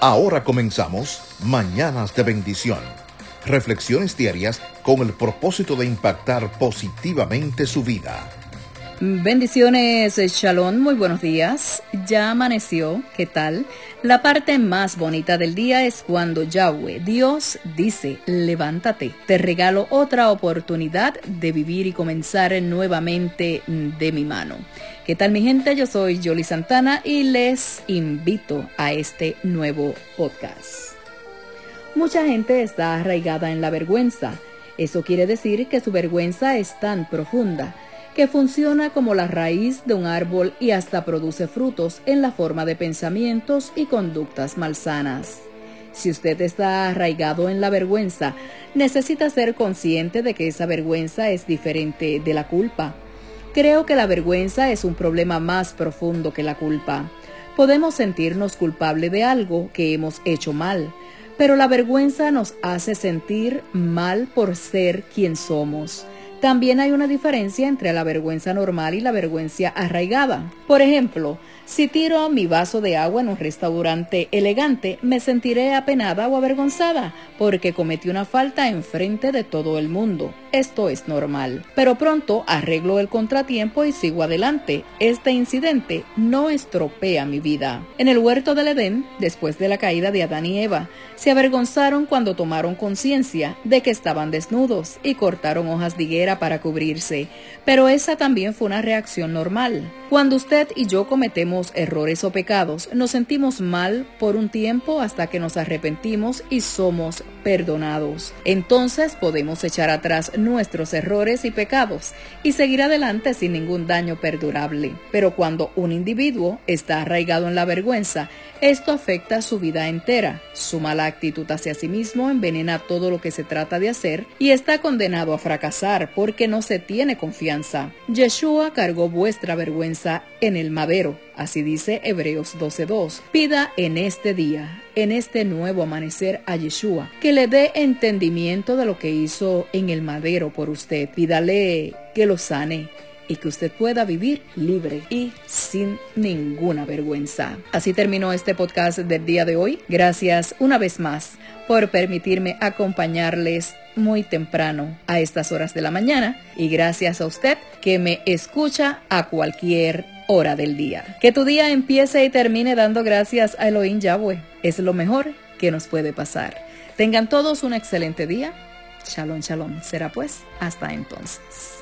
Ahora comenzamos Mañanas de Bendición. Reflexiones diarias con el propósito de impactar positivamente su vida. Bendiciones, Shalom, muy buenos días. Ya amaneció, ¿qué tal? La parte más bonita del día es cuando Yahweh, Dios, dice, levántate, te regalo otra oportunidad de vivir y comenzar nuevamente de mi mano. ¿Qué tal mi gente? Yo soy Jolie Santana y les invito a este nuevo podcast. Mucha gente está arraigada en la vergüenza. Eso quiere decir que su vergüenza es tan profunda que funciona como la raíz de un árbol y hasta produce frutos en la forma de pensamientos y conductas malsanas. Si usted está arraigado en la vergüenza, necesita ser consciente de que esa vergüenza es diferente de la culpa. Creo que la vergüenza es un problema más profundo que la culpa. Podemos sentirnos culpables de algo que hemos hecho mal, pero la vergüenza nos hace sentir mal por ser quien somos. También hay una diferencia entre la vergüenza normal y la vergüenza arraigada. Por ejemplo, si tiro mi vaso de agua en un restaurante elegante, me sentiré apenada o avergonzada porque cometí una falta en frente de todo el mundo. Esto es normal. Pero pronto arreglo el contratiempo y sigo adelante. Este incidente no estropea mi vida. En el huerto del Edén, después de la caída de Adán y Eva, se avergonzaron cuando tomaron conciencia de que estaban desnudos y cortaron hojas de higuera para cubrirse. Pero esa también fue una reacción normal. Cuando usted y yo errores o pecados, nos sentimos mal por un tiempo hasta que nos arrepentimos y somos perdonados. Entonces podemos echar atrás nuestros errores y pecados y seguir adelante sin ningún daño perdurable. Pero cuando un individuo está arraigado en la vergüenza, esto afecta su vida entera. Su mala actitud hacia sí mismo envenena todo lo que se trata de hacer y está condenado a fracasar porque no se tiene confianza. Yeshua cargó vuestra vergüenza en el madero. Así dice Hebreos 12.2. Pida en este día, en este nuevo amanecer a Yeshua, que le dé entendimiento de lo que hizo en el madero por usted. Pídale que lo sane y que usted pueda vivir libre y sin ninguna vergüenza. Así terminó este podcast del día de hoy. Gracias una vez más por permitirme acompañarles muy temprano a estas horas de la mañana y gracias a usted que me escucha a cualquier hora del día. Que tu día empiece y termine dando gracias a Elohim Yahweh. Es lo mejor que nos puede pasar. Tengan todos un excelente día. Shalom, shalom. Será pues hasta entonces.